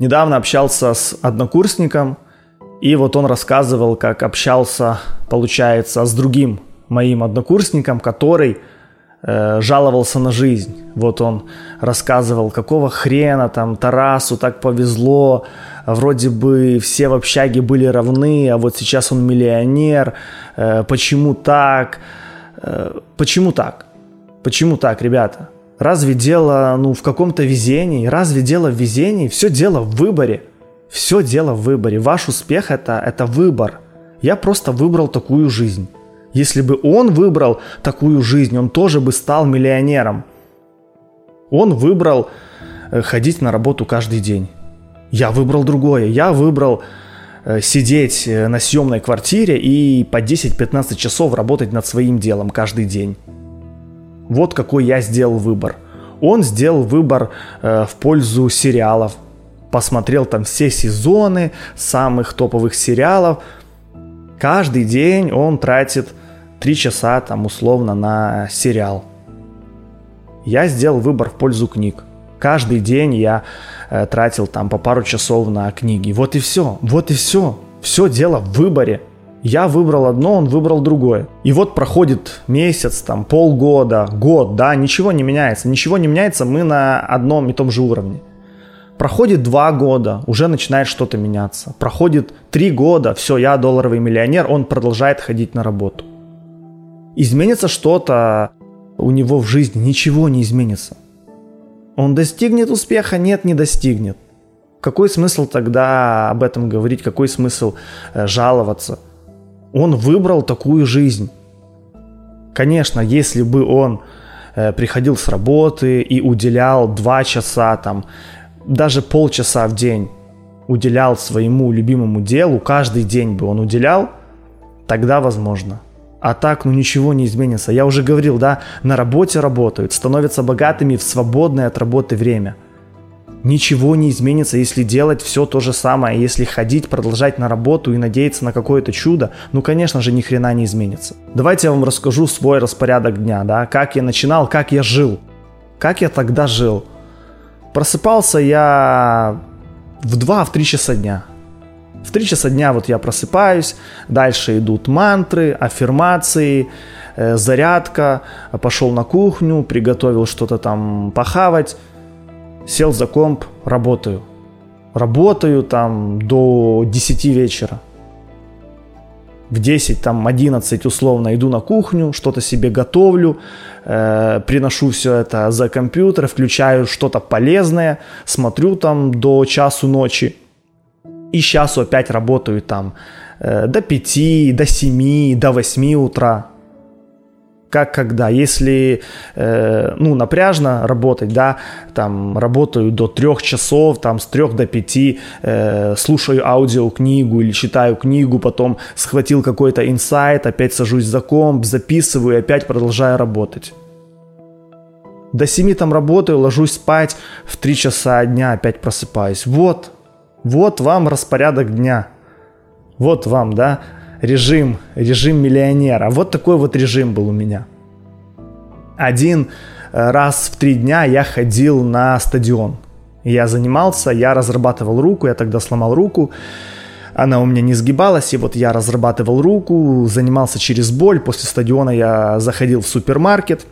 Недавно общался с однокурсником, и вот он рассказывал, как общался, получается, с другим моим однокурсником, который э, жаловался на жизнь. Вот он рассказывал, какого хрена там Тарасу так повезло, вроде бы все в общаге были равны, а вот сейчас он миллионер, э, почему так, э, почему так, почему так, ребята? Разве дело ну, в каком-то везении? Разве дело в везении? Все дело в выборе. Все дело в выборе. Ваш успех это, это выбор. Я просто выбрал такую жизнь. Если бы он выбрал такую жизнь, он тоже бы стал миллионером. Он выбрал э, ходить на работу каждый день. Я выбрал другое. Я выбрал э, сидеть э, на съемной квартире и по 10-15 часов работать над своим делом каждый день. Вот какой я сделал выбор. Он сделал выбор э, в пользу сериалов. Посмотрел там все сезоны самых топовых сериалов. Каждый день он тратит 3 часа там условно на сериал. Я сделал выбор в пользу книг. Каждый день я э, тратил там по пару часов на книги. Вот и все. Вот и все. Все дело в выборе. Я выбрал одно, он выбрал другое. И вот проходит месяц, там, полгода, год, да, ничего не меняется. Ничего не меняется, мы на одном и том же уровне. Проходит два года, уже начинает что-то меняться. Проходит три года, все, я долларовый миллионер, он продолжает ходить на работу. Изменится что-то у него в жизни, ничего не изменится. Он достигнет успеха? Нет, не достигнет. Какой смысл тогда об этом говорить? Какой смысл э, жаловаться? Он выбрал такую жизнь. Конечно, если бы он э, приходил с работы и уделял два часа, там, даже полчаса в день уделял своему любимому делу, каждый день бы он уделял, тогда возможно. А так, ну ничего не изменится. Я уже говорил, да, на работе работают, становятся богатыми в свободное от работы время – ничего не изменится, если делать все то же самое, если ходить, продолжать на работу и надеяться на какое-то чудо, ну, конечно же, ни хрена не изменится. Давайте я вам расскажу свой распорядок дня, да, как я начинал, как я жил, как я тогда жил. Просыпался я в 2-3 часа дня. В 3 часа дня вот я просыпаюсь, дальше идут мантры, аффирмации, э, зарядка, пошел на кухню, приготовил что-то там похавать, сел за комп, работаю. Работаю там до 10 вечера. В 10, там 11 условно иду на кухню, что-то себе готовлю, э, приношу все это за компьютер, включаю что-то полезное, смотрю там до часу ночи. И часу опять работаю там э, до 5, до 7, до 8 утра как когда. Если, э, ну, напряжно работать, да, там, работаю до трех часов, там, с трех до пяти, э, слушаю аудиокнигу или читаю книгу, потом схватил какой-то инсайт, опять сажусь за комп, записываю и опять продолжаю работать. До семи там работаю, ложусь спать, в три часа дня опять просыпаюсь. Вот, вот вам распорядок дня. Вот вам, да, режим, режим миллионера. Вот такой вот режим был у меня. Один э, раз в три дня я ходил на стадион. Я занимался, я разрабатывал руку, я тогда сломал руку. Она у меня не сгибалась, и вот я разрабатывал руку, занимался через боль. После стадиона я заходил в супермаркет,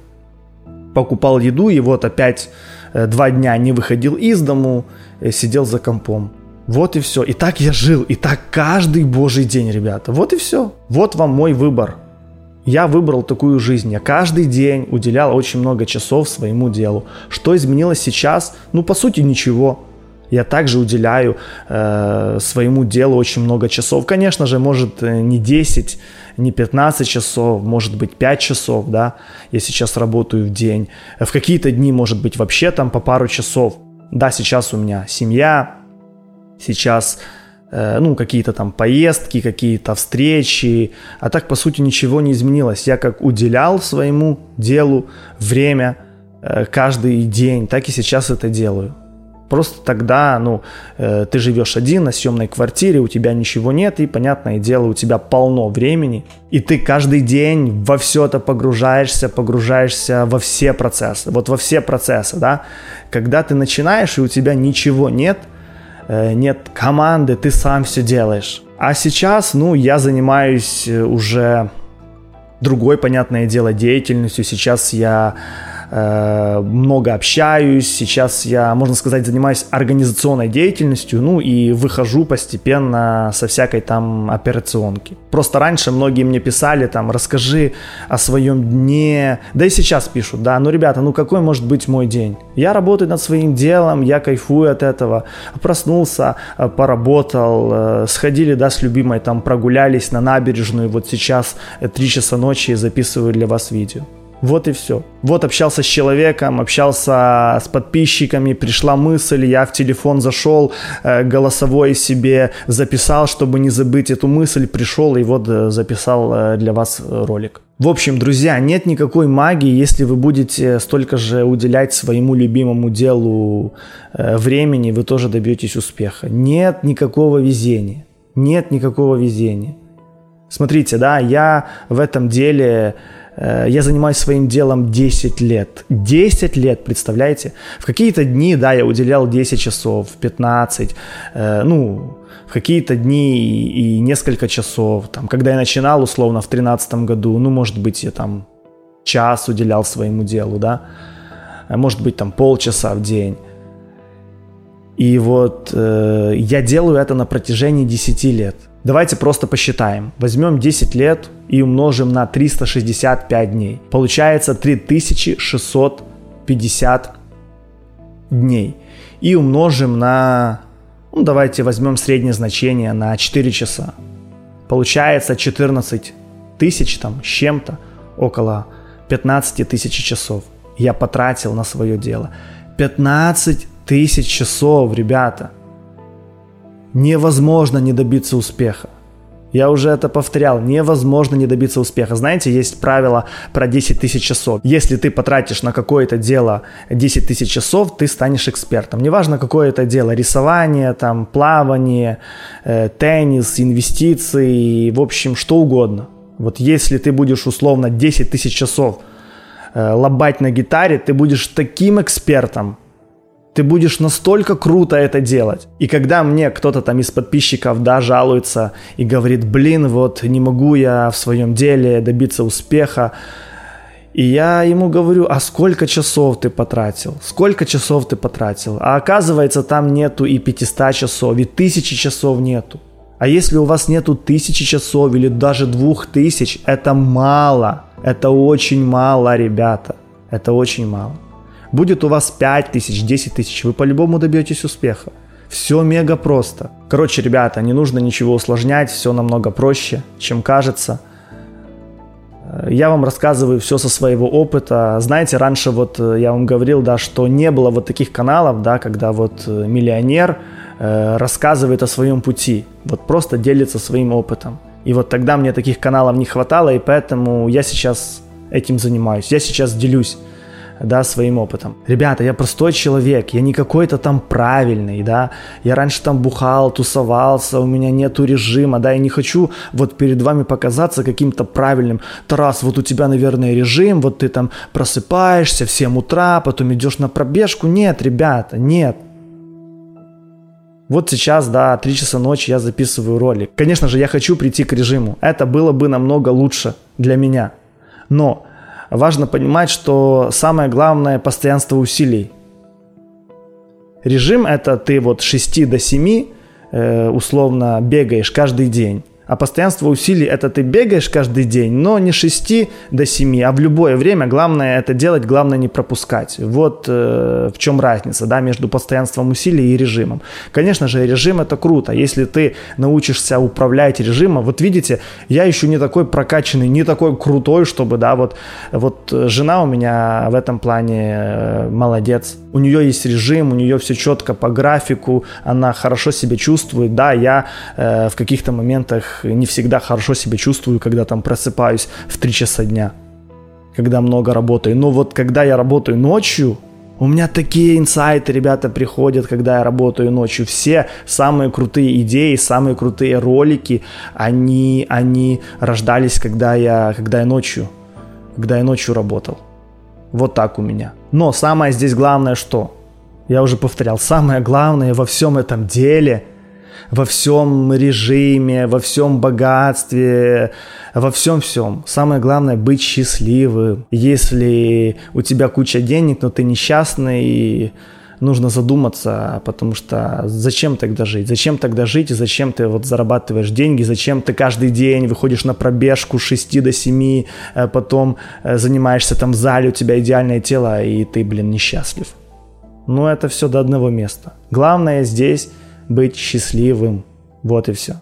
покупал еду, и вот опять э, два дня не выходил из дому, э, сидел за компом. Вот и все. И так я жил. И так каждый божий день, ребята. Вот и все. Вот вам мой выбор. Я выбрал такую жизнь. Я каждый день уделял очень много часов своему делу. Что изменилось сейчас? Ну, по сути, ничего. Я также уделяю э, своему делу очень много часов. Конечно же, может э, не 10, не 15 часов, может быть 5 часов, да, я сейчас работаю в день. В какие-то дни, может быть, вообще там по пару часов. Да, сейчас у меня семья, сейчас э, ну, какие-то там поездки, какие-то встречи, а так, по сути, ничего не изменилось. Я как уделял своему делу время э, каждый день, так и сейчас это делаю. Просто тогда, ну, э, ты живешь один на съемной квартире, у тебя ничего нет, и, понятное дело, у тебя полно времени, и ты каждый день во все это погружаешься, погружаешься во все процессы, вот во все процессы, да. Когда ты начинаешь, и у тебя ничего нет – нет команды, ты сам все делаешь. А сейчас, ну, я занимаюсь э, уже другой, понятное дело, деятельностью. Сейчас я Э, много общаюсь, сейчас я, можно сказать, занимаюсь организационной деятельностью, ну и выхожу постепенно со всякой там операционки. Просто раньше многие мне писали там, расскажи о своем дне, да и сейчас пишут, да, ну ребята, ну какой может быть мой день? Я работаю над своим делом, я кайфую от этого, проснулся, э, поработал, э, сходили, да, с любимой там прогулялись на набережную, вот сейчас 3 часа ночи и записываю для вас видео. Вот и все. Вот общался с человеком, общался с подписчиками, пришла мысль, я в телефон зашел, э, голосовой себе записал, чтобы не забыть эту мысль, пришел и вот э, записал э, для вас ролик. В общем, друзья, нет никакой магии, если вы будете столько же уделять своему любимому делу времени, вы тоже добьетесь успеха. Нет никакого везения. Нет никакого везения. Смотрите, да, я в этом деле я занимаюсь своим делом 10 лет. 10 лет, представляете? В какие-то дни, да, я уделял 10 часов, 15, э, ну, в какие-то дни и, и несколько часов. Там, когда я начинал, условно, в 2013 году, ну, может быть, я там час уделял своему делу, да, э, может быть, там полчаса в день. И вот э, я делаю это на протяжении 10 лет – Давайте просто посчитаем. Возьмем 10 лет и умножим на 365 дней. Получается 3650 дней. И умножим на, ну давайте возьмем среднее значение на 4 часа. Получается 14 тысяч там с чем-то, около 15 тысяч часов я потратил на свое дело. 15 тысяч часов, ребята – невозможно не добиться успеха. Я уже это повторял, невозможно не добиться успеха. Знаете, есть правило про 10 тысяч часов. Если ты потратишь на какое-то дело 10 тысяч часов, ты станешь экспертом. Неважно, какое это дело, рисование, там, плавание, э, теннис, инвестиции, в общем, что угодно. Вот если ты будешь условно 10 тысяч часов э, лобать на гитаре, ты будешь таким экспертом, ты будешь настолько круто это делать. И когда мне кто-то там из подписчиков, да, жалуется и говорит, блин, вот не могу я в своем деле добиться успеха, и я ему говорю, а сколько часов ты потратил? Сколько часов ты потратил? А оказывается, там нету и 500 часов, и тысячи часов нету. А если у вас нету тысячи часов или даже двух тысяч, это мало. Это очень мало, ребята. Это очень мало. Будет у вас 5 тысяч, 10 тысяч, вы по-любому добьетесь успеха. Все мега просто. Короче, ребята, не нужно ничего усложнять, все намного проще, чем кажется. Э, я вам рассказываю все со своего опыта. Знаете, раньше вот э, я вам говорил, да, что не было вот таких каналов, да, когда вот э, миллионер рассказывает о своем пути, вот просто делится своим опытом. И вот тогда мне таких каналов не хватало, и поэтому я сейчас этим занимаюсь. Я сейчас делюсь да, своим опытом. Ребята, я простой человек, я не какой-то там правильный, да, я раньше там бухал, тусовался, у меня нету режима, да, я не хочу вот перед вами показаться каким-то правильным. Тарас, вот у тебя, наверное, режим, вот ты там просыпаешься в 7 утра, потом идешь на пробежку. Нет, ребята, нет, вот сейчас, да, 3 часа ночи я записываю ролик. Конечно же, я хочу прийти к режиму. Это было бы намного лучше для меня. Но важно понимать, что самое главное – постоянство усилий. Режим – это ты вот с 6 до 7 э, условно бегаешь каждый день. А постоянство усилий – это ты бегаешь каждый день, но не 6 до 7, а в любое время. Главное это делать, главное не пропускать. Вот э, в чем разница да, между постоянством усилий и режимом. Конечно же, режим – это круто. Если ты научишься управлять режимом, вот видите, я еще не такой прокачанный, не такой крутой, чтобы, да, вот, вот жена у меня в этом плане э, молодец. У нее есть режим, у нее все четко по графику, она хорошо себя чувствует. Да, я э, в каких-то моментах не всегда хорошо себя чувствую, когда там просыпаюсь в 3 часа дня, когда много работаю. Но вот когда я работаю ночью, у меня такие инсайты, ребята, приходят, когда я работаю ночью. Все самые крутые идеи, самые крутые ролики, они, они рождались, когда я, когда я ночью, когда я ночью работал. Вот так у меня. Но самое здесь главное что? Я уже повторял, самое главное во всем этом деле, во всем режиме, во всем богатстве, во всем всем. Самое главное быть счастливым. Если у тебя куча денег, но ты несчастный, нужно задуматься, потому что зачем тогда жить? Зачем тогда жить и зачем ты вот зарабатываешь деньги? Зачем ты каждый день выходишь на пробежку с 6 до 7, э, потом э, занимаешься там в зале, у тебя идеальное тело, и ты, блин, несчастлив? Ну, это все до одного места. Главное здесь быть счастливым. Вот и все.